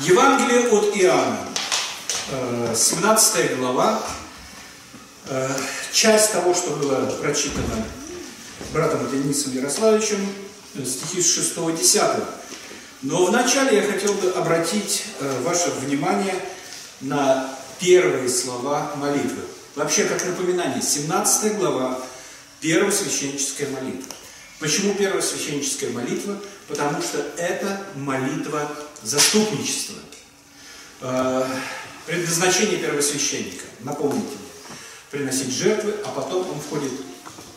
Евангелие от Иоанна, 17 э, глава, э, часть того, что было прочитано братом Денисом Ярославовичем, э, стихи с 6 10 Но вначале я хотел бы обратить ваше внимание на первые слова молитвы. Вообще, как напоминание, 17 глава, первая священническая молитва. Почему первая священническая молитва? Потому что это молитва заступничества. Э, предназначение первосвященника, напомните мне, приносить жертвы, а потом он входит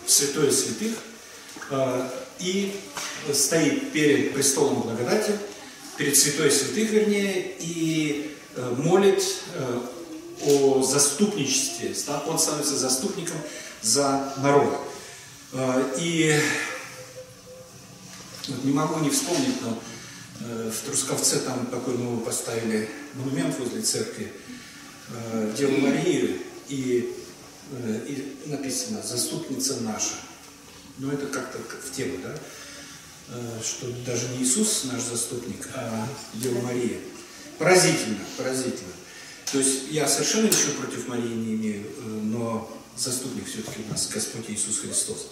в святое святых э, и стоит перед престолом благодати, перед святой святых, вернее, и э, молит о заступничестве. Он становится заступником за народ. И вот не могу не вспомнить, но в Трусковце там такой новый поставили монумент возле церкви э, Деву Марию, и, э, и написано «Заступница наша». Но это как-то в тему, да? Э, что даже не Иисус наш заступник, а Дева Мария. Поразительно, поразительно. То есть я совершенно ничего против Марии не имею, э, но заступник все-таки у нас Господь Иисус Христос.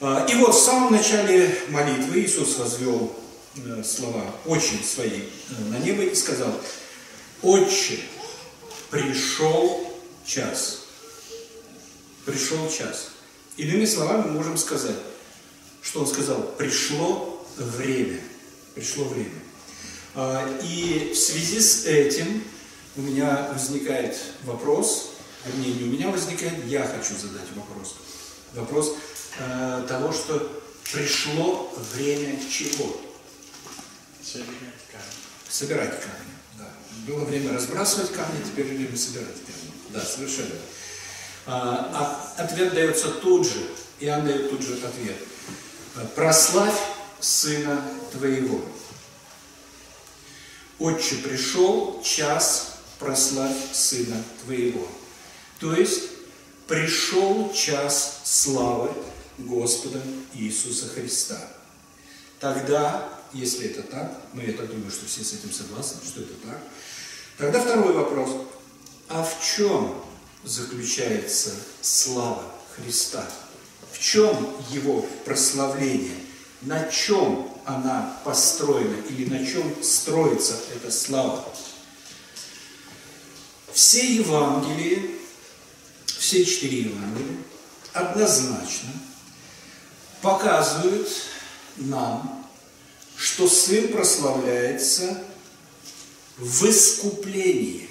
И вот в самом начале молитвы Иисус возвел э, слова очень свои э, на небо и сказал, «Отче, пришел час». Пришел час. Иными словами мы можем сказать, что он сказал, пришло время. Пришло время. А, и в связи с этим у меня возникает вопрос, вернее, не у меня возникает, я хочу задать вопрос. Вопрос, э, того, что пришло время чего? Собирать камни. Собирать камни, да. Было время разбрасывать камни, теперь время собирать камни. Да, совершенно. А, а, ответ дается тут же. Иоанн дает тут же ответ. Прославь Сына Твоего. Отче, пришел час, прославь Сына Твоего. То есть, пришел час славы Господа Иисуса Христа. Тогда, если это так, ну я так думаю, что все с этим согласны, что это так, тогда второй вопрос. А в чем заключается слава Христа? В чем его прославление? На чем она построена или на чем строится эта слава? Все Евангелия, все четыре Евангелия однозначно показывают нам, что Сын прославляется в искуплении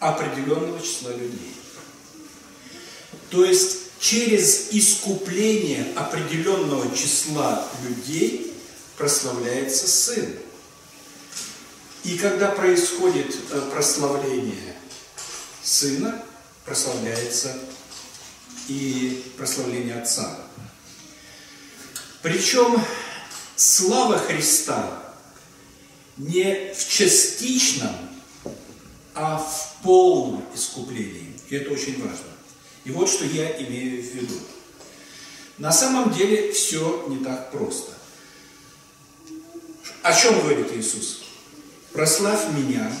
определенного числа людей. То есть через искупление определенного числа людей прославляется Сын. И когда происходит э, прославление Сына, прославляется и прославление Отца. Причем слава Христа не в частичном, а в полном искуплении. И это очень важно. И вот что я имею в виду. На самом деле все не так просто. О чем говорит Иисус? Прославь меня,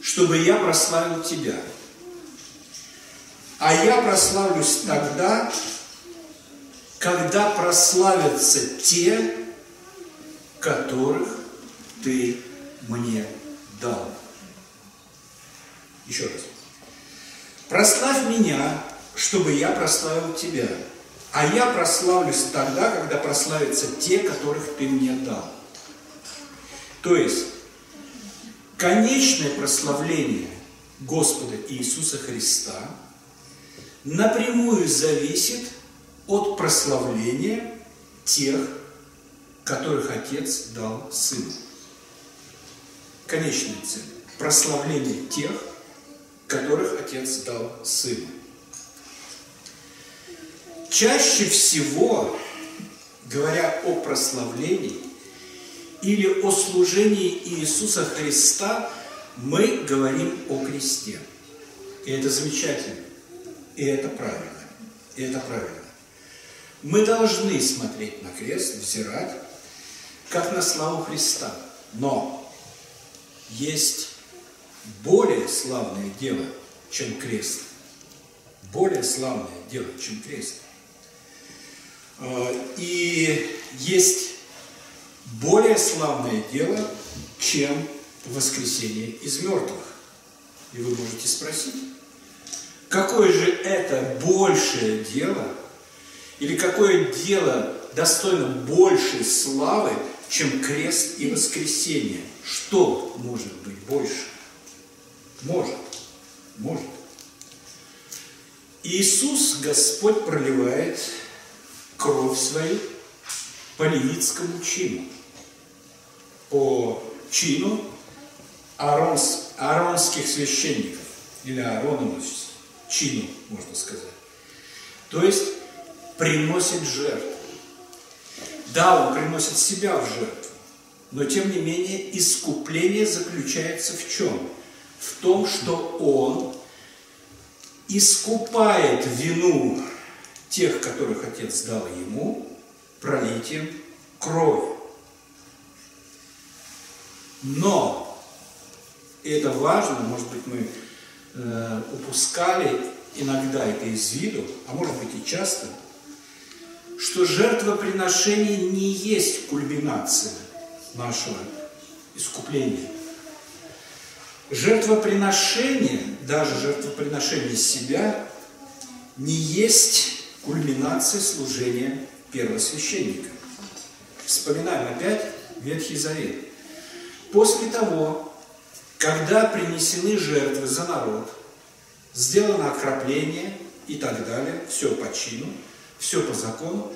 чтобы я прославил тебя. А я прославлюсь тогда, когда прославятся те, которых ты мне дал. Еще раз. Прославь меня, чтобы я прославил тебя. А я прославлюсь тогда, когда прославятся те, которых ты мне дал. То есть, конечное прославление Господа Иисуса Христа – напрямую зависит от прославления тех, которых Отец дал Сыну. Конечная цель – прославление тех, которых Отец дал Сыну. Чаще всего, говоря о прославлении или о служении Иисуса Христа, мы говорим о кресте. И это замечательно. И это правильно. И это правильно. Мы должны смотреть на крест, взирать, как на славу Христа. Но есть более славное дело, чем крест. Более славное дело, чем крест. А, и есть более славное дело, чем воскресение из мертвых. И вы можете спросить, какое же это большее дело, или какое дело достойно большей славы, чем крест и воскресение? Что может быть больше? Может, может. Иисус, Господь, проливает кровь свою по левитскому чину, по чину аронс, аронских священников, или Ааронову чину, можно сказать. То есть приносит жертву. Да, он приносит себя в жертву, но тем не менее искупление заключается в чем? В том, что он искупает вину тех, которых Отец дал ему, пролитием крови. Но, и это важно, может быть, мы э, упускали иногда это из виду, а может быть и часто, что жертвоприношение не есть кульминация нашего искупления. Жертвоприношение, даже жертвоприношение себя, не есть кульминация служения первосвященника. Вспоминаем опять Ветхий Завет. После того, когда принесены жертвы за народ, сделано окропление и так далее, все по чину, все по закону,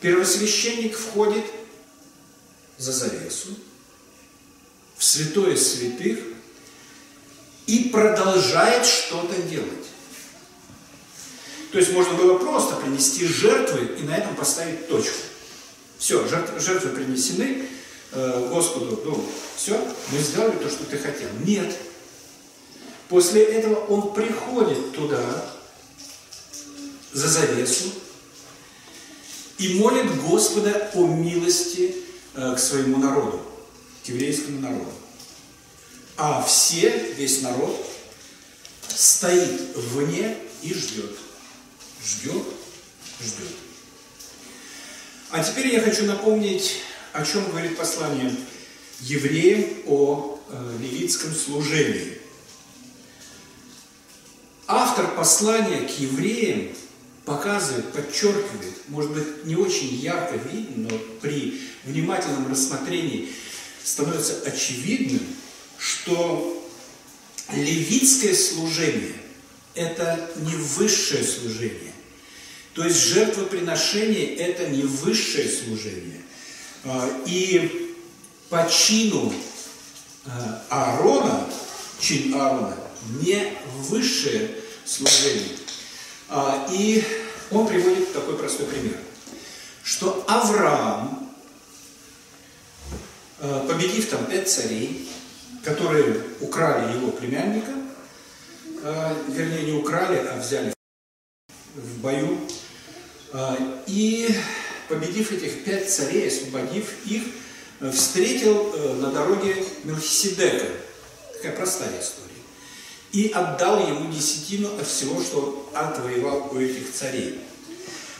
первосвященник входит за завесу в святое святых и продолжает что-то делать. То есть можно было просто принести жертвы и на этом поставить точку. Все, жертвы, жертвы принесены э, Господу, ну, все, мы сделали то, что ты хотел. Нет. После этого он приходит туда, за завесу, и молит Господа о милости э, к своему народу, к еврейскому народу. А все, весь народ, стоит вне и ждет ждет, ждет. А теперь я хочу напомнить, о чем говорит послание евреям о э, левитском служении. Автор послания к евреям показывает, подчеркивает, может быть, не очень ярко видно, но при внимательном рассмотрении становится очевидным, что левитское служение – это не высшее служение, то есть жертвоприношение – это не высшее служение. А, и по чину а, Аарона, чин Аарона, не высшее служение. А, и он приводит такой простой пример, что Авраам, победив там пять царей, которые украли его племянника, вернее не украли, а взяли в бою, а, и, победив этих пять царей, освободив их, э, встретил э, на дороге Мелхиседека. Такая простая история. И отдал ему десятину от всего, что отвоевал у этих царей.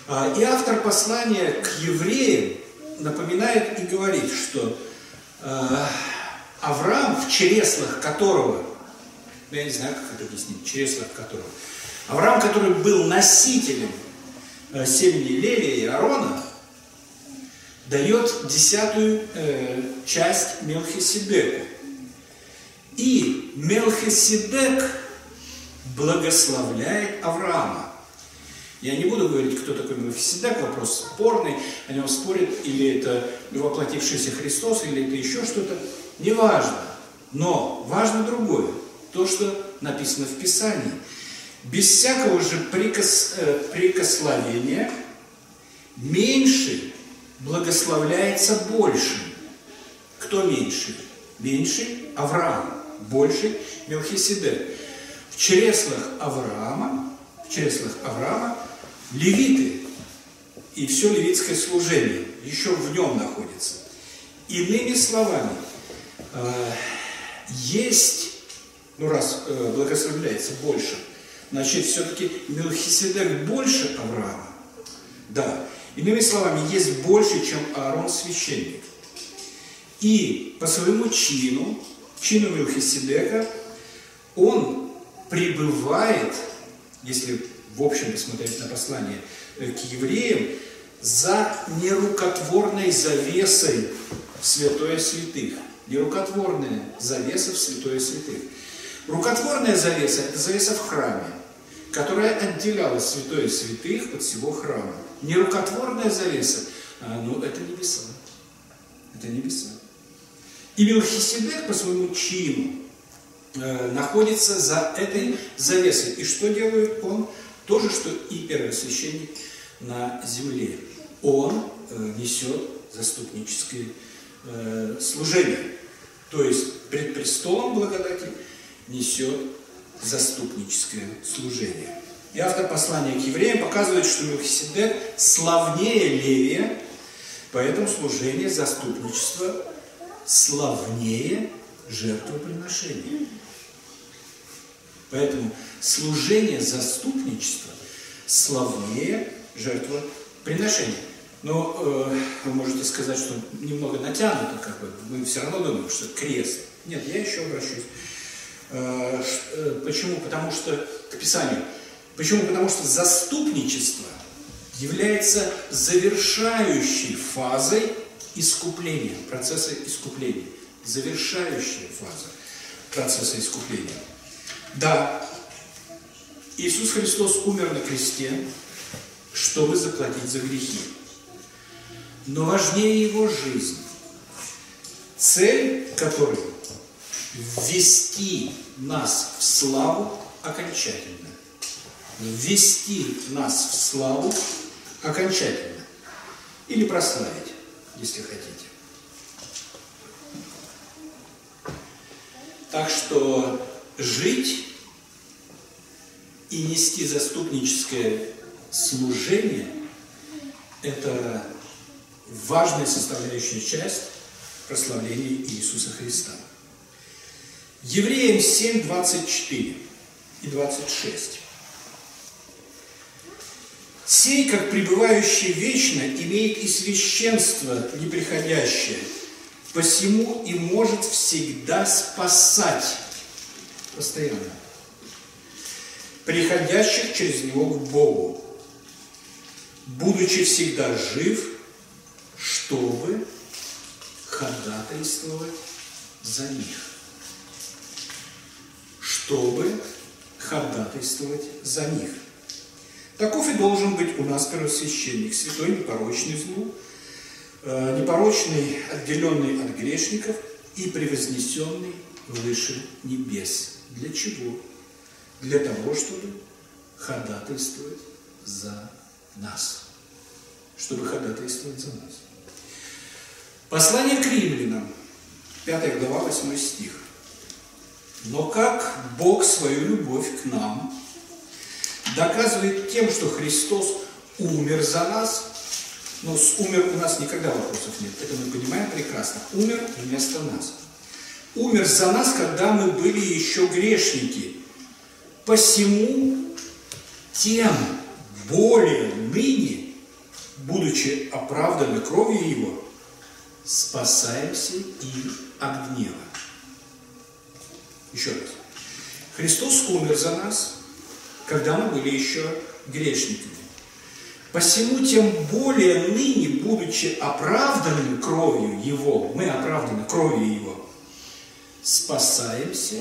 А, и автор послания к евреям напоминает и говорит, что э, Авраам, в чреслах которого, ну, я не знаю, как это объяснить, в чреслах которого, Авраам, который был носителем Э, семьи Левия и Аарона дает десятую э, часть Мелхиседеку. И Мелхиседек благословляет Авраама. Я не буду говорить, кто такой Мелхиседек, вопрос спорный, о нем спорят, или это воплотившийся Христос, или это еще что-то. Неважно. Но важно другое. То, что написано в Писании – без всякого же прикос, э, прикословения меньший благословляется большим. Кто меньший? Меньший Авраам, больший Мелхиседек. В чреслах Авраама, в чреслах Авраама левиты и все левитское служение еще в нем находится. Иными словами, э, есть, ну раз э, благословляется больше, значит все-таки Мелхиседек больше Авраама. Да, иными словами, есть больше, чем Аарон священник. И по своему чину, чину Мелхиседека, он пребывает, если в общем посмотреть на послание э, к евреям, за нерукотворной завесой в святое святых. Нерукотворная завеса в святое святых. Рукотворная завеса – это завеса в храме, которая отделяла святое святых от всего храма. Нерукотворная завеса а, – ну, это небеса. Это небеса. И Мелхиседек по своему чину э, находится за этой завесой. И что делает он? То же, что и первосвященник на земле. Он э, несет заступническое э, служение. То есть пред престолом благодати несет заступническое служение. И автор послания к евреям показывает, что Мелхиседек славнее Левия, поэтому служение заступничества славнее жертвоприношения. Поэтому служение заступничества славнее жертвоприношения. Но э, вы можете сказать, что немного натянуто, как бы, мы все равно думаем, что это крест. Нет, я еще обращусь. Э, э, почему? Потому что, к Писанию. Почему? Потому что заступничество является завершающей фазой искупления, процесса искупления. Завершающая фаза процесса искупления. Да, Иисус Христос умер на кресте, чтобы заплатить за грехи. Но важнее Его жизнь, цель которой ввести нас в славу окончательно. Ввести нас в славу окончательно. Или прославить, если хотите. Так что жить и нести заступническое служение – это важная составляющая часть прославления Иисуса Христа. Евреям 7, 24 и 26. «Сей, как пребывающий вечно, имеет и священство неприходящее, посему и может всегда спасать постоянно приходящих через него к Богу, будучи всегда жив, чтобы ходатайствовать за них. Чтобы ходатайствовать за них. Таков и должен быть у нас первосвященник, святой, непорочный злу, э, непорочный, отделенный от грешников и превознесенный выше небес. Для чего? для того, чтобы ходатайствовать за нас. Чтобы ходатайствовать за нас. Послание к римлянам, 5 глава, 8 стих. Но как Бог свою любовь к нам доказывает тем, что Христос умер за нас, но с умер у нас никогда вопросов нет, это мы понимаем прекрасно, умер вместо нас. Умер за нас, когда мы были еще грешники, Посему тем более ныне, будучи оправданы кровью Его, спасаемся и от гнева. Еще раз. Христос умер за нас, когда мы были еще грешниками. Посему тем более ныне, будучи оправданными кровью Его, мы оправданы кровью Его, спасаемся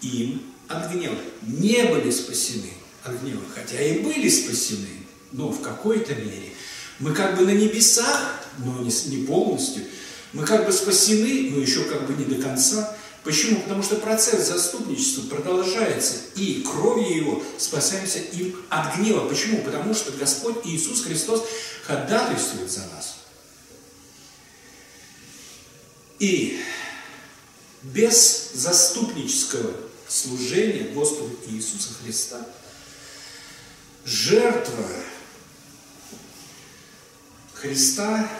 им от гнева. Не были спасены от гнева, хотя и были спасены, но в какой-то мере. Мы как бы на небесах, но не, не полностью. Мы как бы спасены, но еще как бы не до конца. Почему? Потому что процесс заступничества продолжается, и кровью его спасаемся им от гнева. Почему? Потому что Господь Иисус Христос ходатайствует за нас. И без заступнического служение Господу Иисуса Христа. Жертва Христа,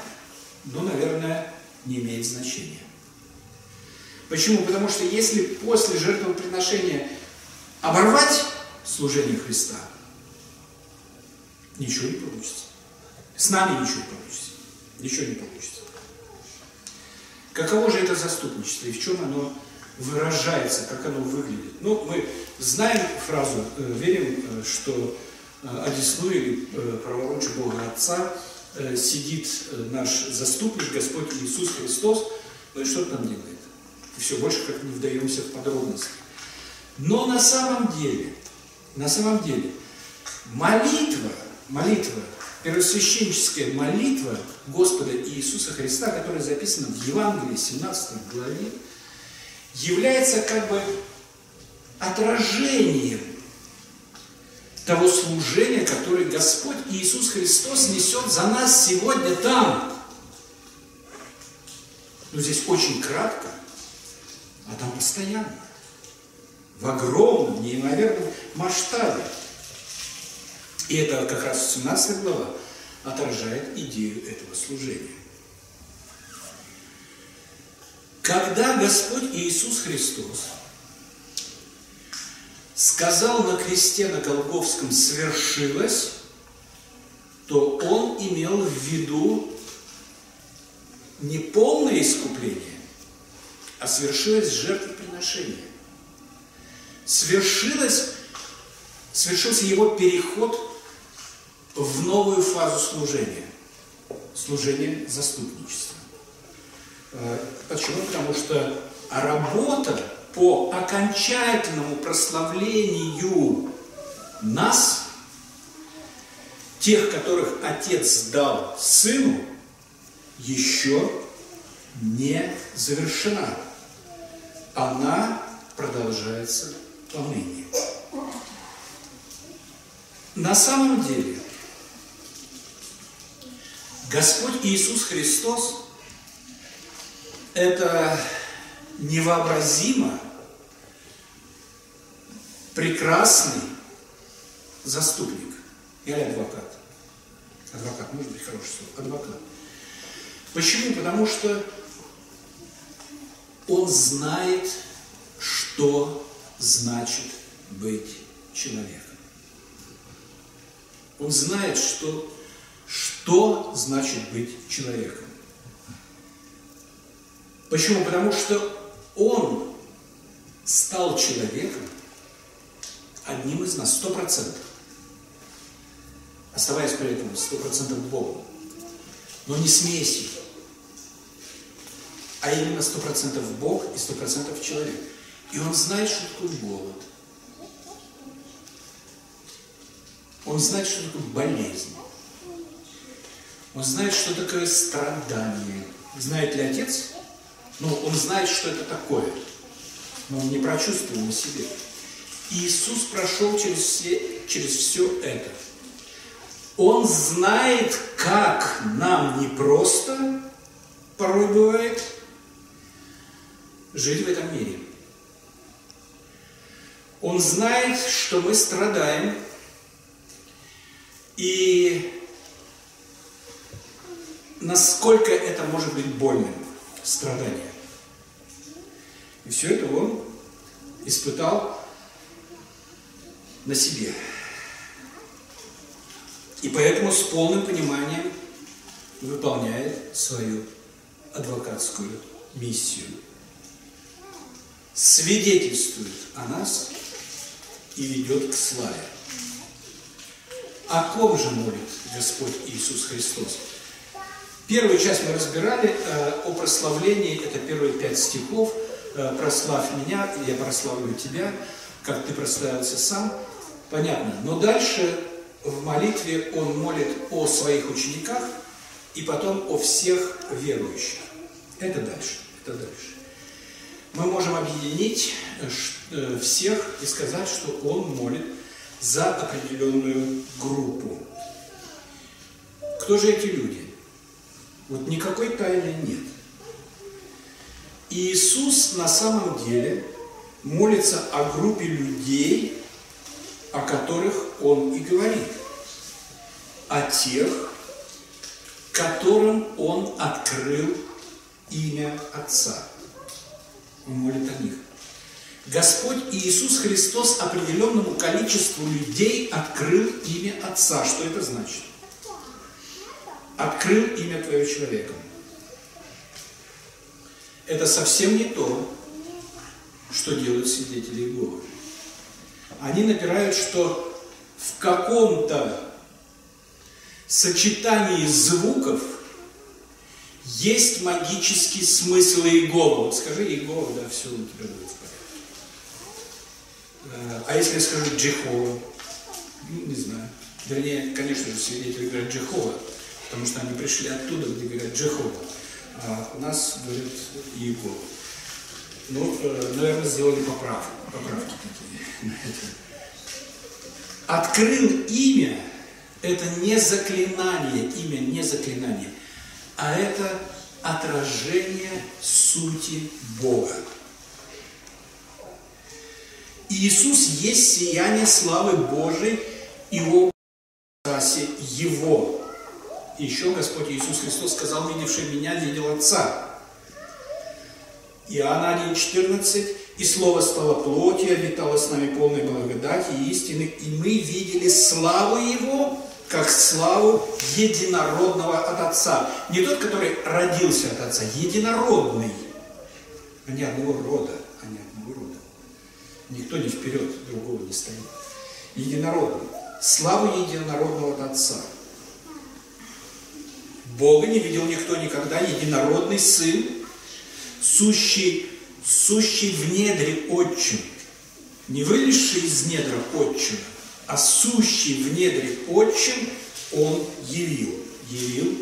ну, наверное, не имеет значения. Почему? Потому что если после жертвоприношения оборвать служение Христа, ничего не получится. С нами ничего не получится. Ничего не получится. Каково же это заступничество и в чем оно выражается, как оно выглядит? Ну, мы знаем фразу, э, верим, э, что э, одесну или праворучие Бога Отца сидит наш заступник, Господь Иисус Христос, ну и что там делает? И все больше как не вдаемся в подробности. Но на самом деле, на самом деле, молитва, молитва первосвященческая молитва Господа Иисуса Христа, которая записана в Евангелии 17 главе, является как бы отражением того служения, которое Господь Иисус Христос несет за нас сегодня там. Но здесь очень кратко, а там постоянно. В огромном, неимоверном масштабе. И это как раз 17 глава отражает идею этого служения. Когда Господь Иисус Христос сказал на кресте на Голговском «свершилось», то Он имел в виду не полное искупление, а свершилось жертвоприношение. Свершилось, свершился Его переход в новую фазу служения. Служение заступничества. Э, почему? Потому что работа по окончательному прославлению нас, тех, которых Отец дал Сыну, еще не завершена. Она продолжается поныне. На самом деле, Господь Иисус Христос – это невообразимо прекрасный заступник или адвокат. Адвокат, может быть, хорошее слово. Адвокат. Почему? Потому что он знает, что значит быть человеком. Он знает, что что значит быть человеком. Почему? Потому что он стал человеком одним из нас, сто процентов. Оставаясь при этом сто процентов Богом. Но не смесью. А именно сто процентов Бог и сто процентов человек. И он знает, что такое голод. Он знает, что такое болезнь. Он знает, что такое страдание. Знает ли отец? Ну, он знает, что это такое. Но он не прочувствовал на себе. Иисус прошел через все, через все это. Он знает, как нам непросто порой бывает жить в этом мире. Он знает, что мы страдаем, и насколько это может быть больным, страдание. И все это он испытал на себе. И поэтому с полным пониманием выполняет свою адвокатскую миссию. Свидетельствует о нас и ведет к славе. О ком же молит Господь Иисус Христос? Первую часть мы разбирали э, о прославлении, это первые пять стихов. Э, «Прославь меня, я прославлю тебя, как ты прославился сам». Понятно. Но дальше в молитве он молит о своих учениках и потом о всех верующих. Это дальше. Это дальше. Мы можем объединить э, всех и сказать, что он молит за определенную группу. Кто же эти люди? Вот никакой тайны нет. Иисус на самом деле молится о группе людей, о которых Он и говорит. О тех, которым Он открыл имя Отца. Молит о них. Господь Иисус Христос определенному количеству людей открыл имя Отца. Что это значит? Открыл имя Твое человеком. Это совсем не то, что делают свидетели Иеговы. Они напирают, что в каком-то сочетании звуков есть магический смысл Иегова. Вот скажи Иегова, да, все у тебя будет в порядке. Э, а если я скажу Джехова? Ну, не знаю. Вернее, конечно же, свидетели говорят Джехова, потому что они пришли оттуда, где говорят Джехова. А у нас говорят Иегова. Ну, э, наверное, сделали поправки, поправки такие. Открыл имя, это не заклинание, имя не заклинание, а это отражение сути Бога. Иисус есть сияние славы Божией и образе Его. Еще Господь Иисус Христос сказал, видевший меня, видел Отца. Иоанна 1,14 «И Слово стало плотью, обитало с нами полной благодати и истины, и мы видели славу Его, как славу единородного от Отца». Не тот, который родился от Отца, единородный, а не одного рода, а не одного рода. Никто не вперед другого не стоит. Единородный. Славу единородного от Отца. Бога не видел никто никогда, единородный Сын, сущий, сущий в недре отчим, не вылезший из недра отчим, а сущий в недре отчим, он явил, явил,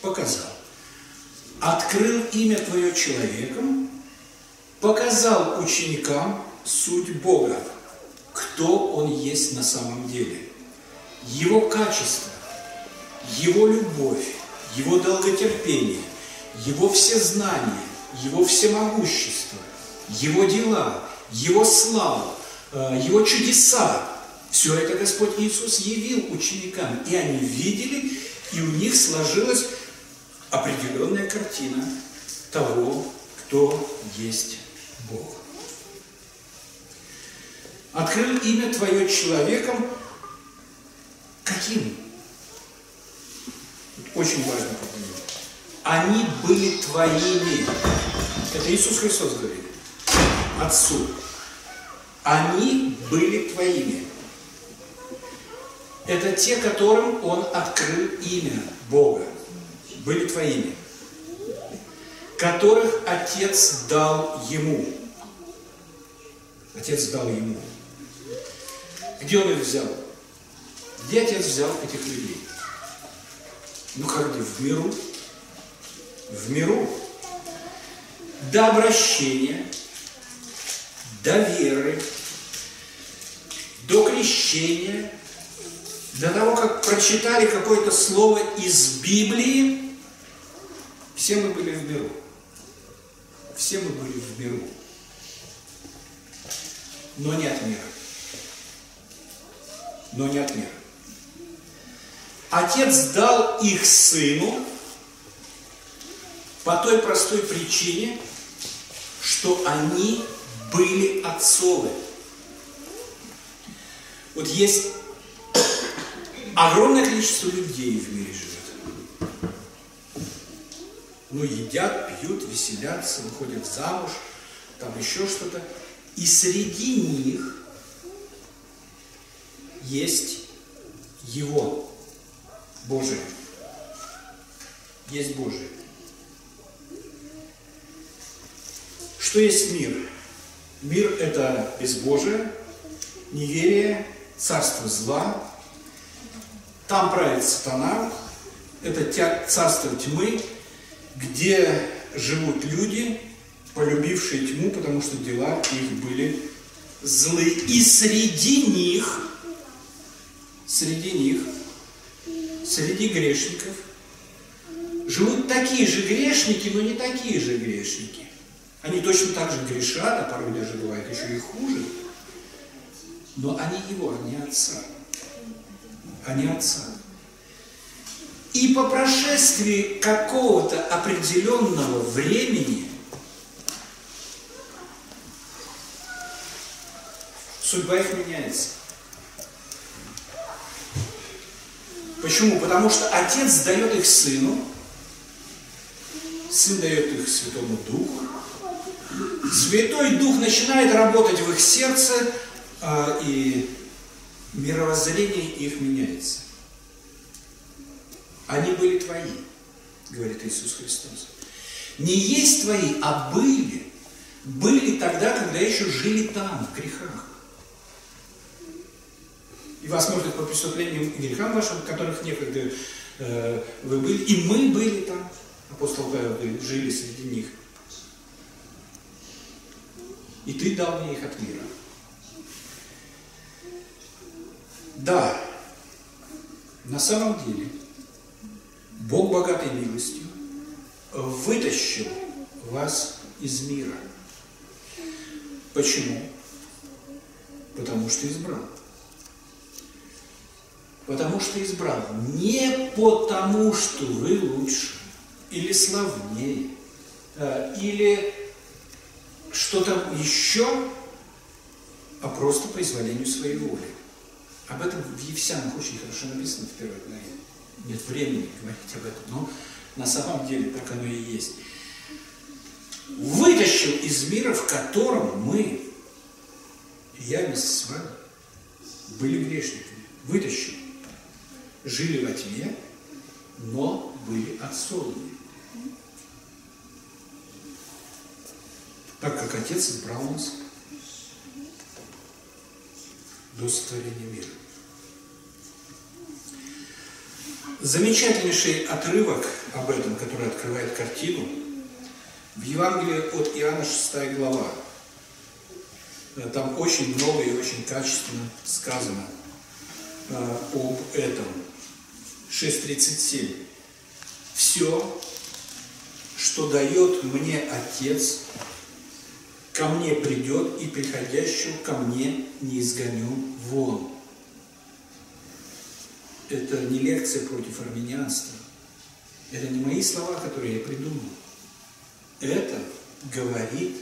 показал. Открыл имя Твое человеком, показал ученикам суть Бога, кто Он есть на самом деле, Его качество, Его любовь, Его долготерпение, Его всезнание, его всемогущество, Его дела, Его славу, э, Его чудеса. Все это Господь Иисус явил ученикам, и они видели, и у них сложилась определенная картина того, кто есть Бог. Открыл имя Твое человеком каким? Очень важно понять они были твоими. Это Иисус Христос говорит. Отцу. Они были твоими. Это те, которым Он открыл имя Бога. Были твоими. Которых Отец дал Ему. Отец дал Ему. Где Он их взял? Где Отец взял этих людей? Ну как где? В миру в миру до обращения, до веры, до крещения, до того, как прочитали какое-то слово из Библии, все мы были в миру. Все мы были в миру. Но не от мира. Но не от мира. Отец дал их сыну, по той простой причине, что они были отцовы. Вот есть огромное количество людей в мире живет. Ну, едят, пьют, веселятся, выходят замуж, там еще что-то. И среди них есть Его, Божие. Есть Божие. Что есть мир? Мир – это безбожие, неверие, царство зла. Там правит сатана, это царство тьмы, где живут люди, полюбившие тьму, потому что дела их были злы. И среди них, среди них, среди грешников, живут такие же грешники, но не такие же грешники. Они точно так же грешат, а порой даже бывает еще и хуже. Но они его, не отца а не отца. И по прошествии какого-то определенного времени судьба их меняется. Почему? Потому что отец дает их сыну, сын дает их Святому Духу, Святой Дух начинает работать в их сердце, а, и мировоззрение их меняется. Они были твои, говорит Иисус Христос. Не есть твои, а были. Были тогда, когда еще жили там, в грехах. И вас может по преступлениям и грехам вашим, которых некогда э, вы были, и мы были там, апостол Павел жили среди них. И ты дал мне их от мира. Да, на самом деле, Бог богатой милостью вытащил вас из мира. Почему? Потому что избрал. Потому что избрал. Не потому, что вы лучше, или славнее, э, или что-то еще, а просто по изволению своей воли. Об этом в Евсянах очень хорошо написано в первой главе. Нет времени говорить об этом, но на самом деле так оно и есть. Вытащил из мира, в котором мы, я вместе с вами, были грешниками. Вытащил. Жили во тьме, но были отсолены. Так как Отец избрал нас до сотворения мира. Замечательнейший отрывок об этом, который открывает картину, в Евангелии от Иоанна 6 глава. Там очень много и очень качественно сказано э, об этом. 6.37. Все, что дает мне Отец, ко мне придет, и приходящего ко мне не изгоню вон. Это не лекция против армянства. Это не мои слова, которые я придумал. Это говорит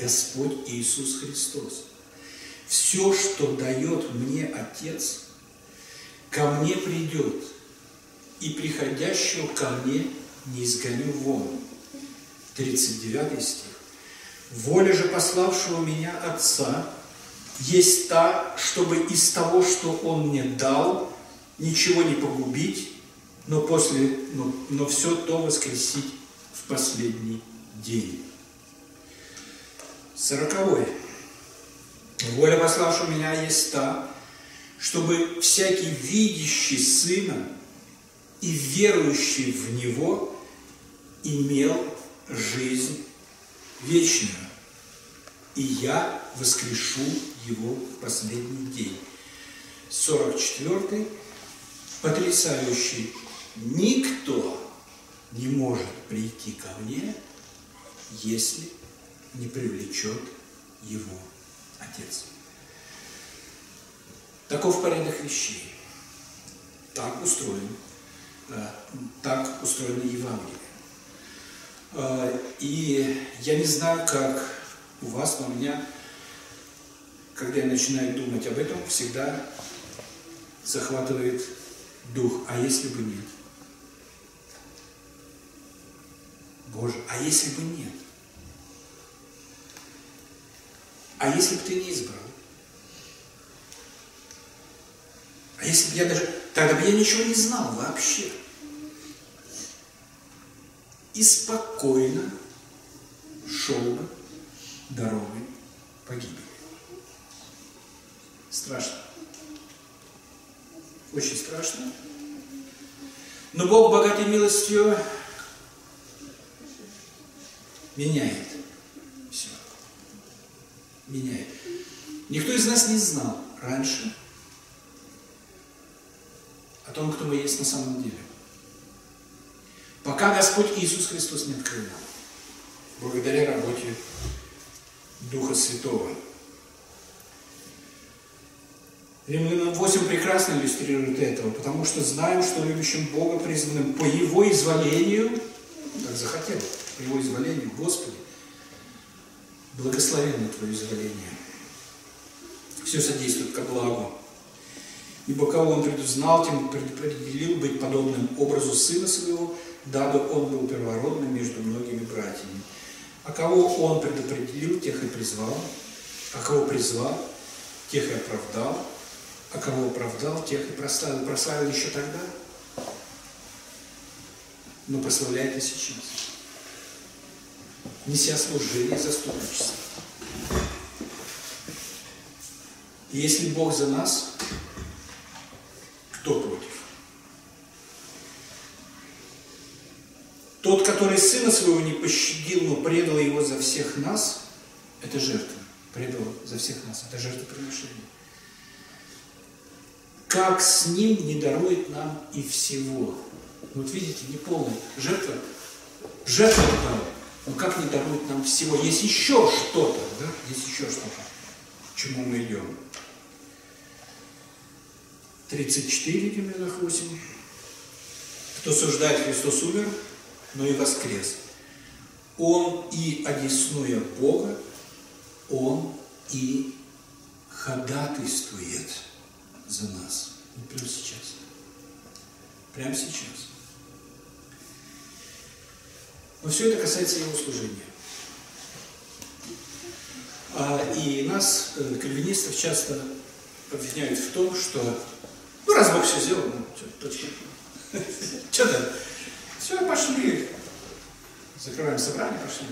Господь Иисус Христос. Все, что дает мне Отец, ко мне придет, и приходящего ко мне не изгоню вон. 39 стих. Воля же пославшего меня Отца есть та, чтобы из того, что Он мне дал, ничего не погубить, но, после, но, но все то воскресить в последний день. Сороковой. Воля пославшего меня есть та, чтобы всякий видящий Сына и верующий в Него имел жизнь вечную, и я воскрешу его в последний день. 44 потрясающий. Никто не может прийти ко мне, если не привлечет его Отец. Таков порядок вещей. Так устроен, э, так устроено Евангелие. А, и я не знаю, как у вас, у меня, когда я начинаю думать об этом, всегда захватывает дух. А если бы нет? Боже, а если бы нет? А если бы ты не избрал? А если бы я даже... Тогда бы я ничего не знал вообще и спокойно шел бы дорогой погибели. Страшно. Очень страшно. Но Бог богатой милостью меняет все. Меняет. Никто из нас не знал раньше о том, кто мы есть на самом деле. Пока Господь Иисус Христос не открыл нам. Благодаря работе Духа Святого. Римлянам 8 прекрасно иллюстрирует этого, потому что знаем, что любящим Бога, призванным по Его изволению, так захотел, по Его изволению, Господи, благословенно Твое изволение. все содействует ко благу. Ибо кого он предузнал, тем предопределил быть подобным образу сына своего, дабы он был первородным между многими братьями. А кого он предопределил, тех и призвал, а кого призвал, тех и оправдал, а кого оправдал, тех и прославил. Прославил еще тогда, но прославляет и сейчас. Неся служение заступничество. И если Бог за нас, кто против? Тот, который сына своего не пощадил, но предал его за всех нас, это жертва. Предал за всех нас. Это жертвоприношение. Как с ним не дарует нам и всего. Вот видите, не полная жертва. Жертва дал. Но как не дарует нам всего? Есть еще что-то, да? Есть еще что-то, к чему мы идем. 34, Демидах 8. Кто суждает, Христос умер, но и воскрес. Он и одесную Бога, Он и ходатайствует за нас. Вот прямо сейчас. Прямо сейчас. Но все это касается его служения. А, и нас, э, кальвинистов, часто обвиняют в том, что ну раз Бог все сделал, ну что, точка. Что там? Все, пошли. Закрываем собрание, пошли.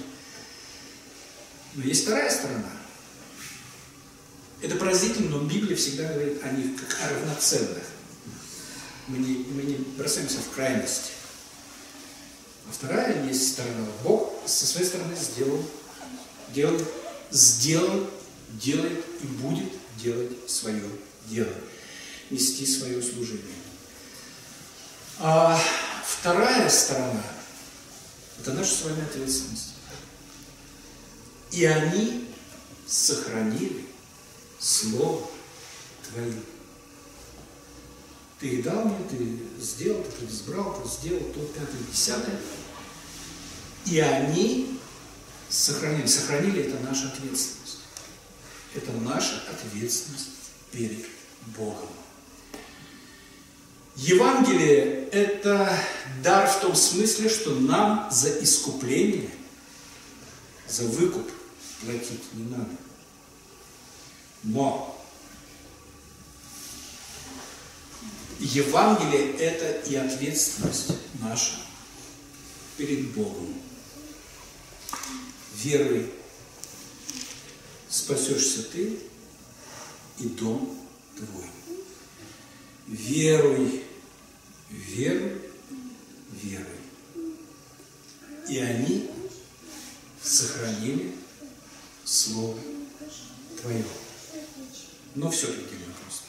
Но есть вторая сторона. Это поразительно, но Библия всегда говорит о них как о равноценных. Мы не, мы не бросаемся в крайности. А вторая есть сторона. Бог со своей стороны сделал, делает, сделал, делает и будет делать свое дело. Нести свое служение. А вторая сторона – это наша с вами ответственность. И они сохранили Слово Твое. Ты их дал мне, ты сделал, ты избрал, ты сделал то, пятое, десятое. И они сохранили. Сохранили – это наша ответственность. Это наша ответственность перед Богом. Евангелие – это дар в том смысле, что нам за искупление, за выкуп платить не надо. Но Евангелие – это и ответственность наша перед Богом. Верой спасешься ты и дом твой. Веруй, веруй, веруй. И они сохранили Слово Твое. Но все-таки просто.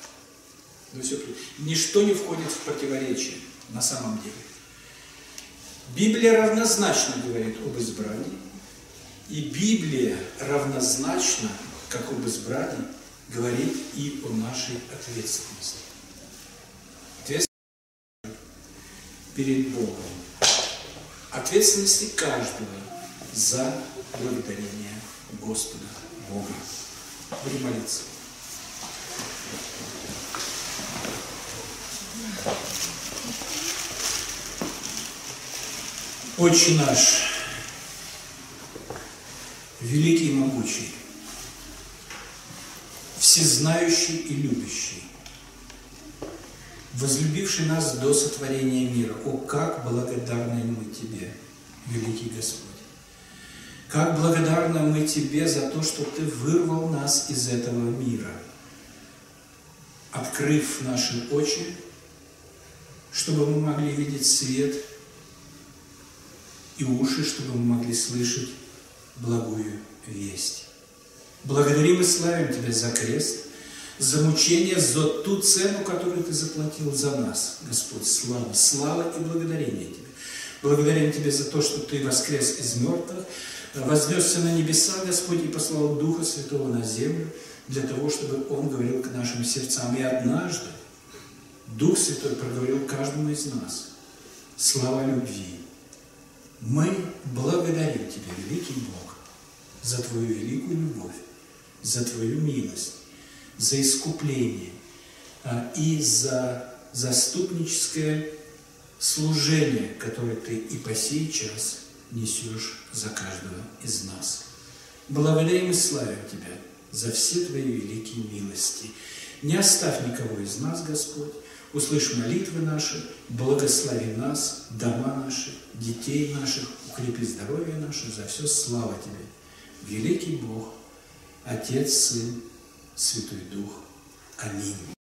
Но все-таки. Ничто не входит в противоречие на самом деле. Библия равнозначно говорит об избрании, и Библия равнозначно, как об избрании, говорит и о нашей ответственности. Ответственность перед Богом. Ответственности каждого за благодарение Господа Бога. Будем молиться. Отче наш, великий и могучий, всезнающий и любящий, возлюбивший нас до сотворения мира. О, как благодарны мы Тебе, великий Господь! Как благодарны мы Тебе за то, что Ты вырвал нас из этого мира, открыв наши очи, чтобы мы могли видеть свет – и уши, чтобы мы могли слышать благую весть. Благодарим и славим Тебя за крест, за мучение, за ту цену, которую Ты заплатил за нас, Господь. Слава, слава и благодарение Тебе. Благодарим Тебя за то, что Ты воскрес из мертвых, вознесся на небеса, Господь, и послал Духа Святого на землю, для того, чтобы Он говорил к нашим сердцам. И однажды Дух Святой проговорил каждому из нас слова любви, мы благодарим Тебя, великий Бог, за Твою великую любовь, за Твою милость, за искупление а, и за заступническое служение, которое Ты и по сей час несешь за каждого из нас. Благодарим и славим Тебя за все Твои великие милости. Не оставь никого из нас, Господь, услышь молитвы наши, благослови нас, дома наши, детей наших, укрепи здоровье наше, за все слава Тебе. Великий Бог, Отец, Сын, Святой Дух. Аминь.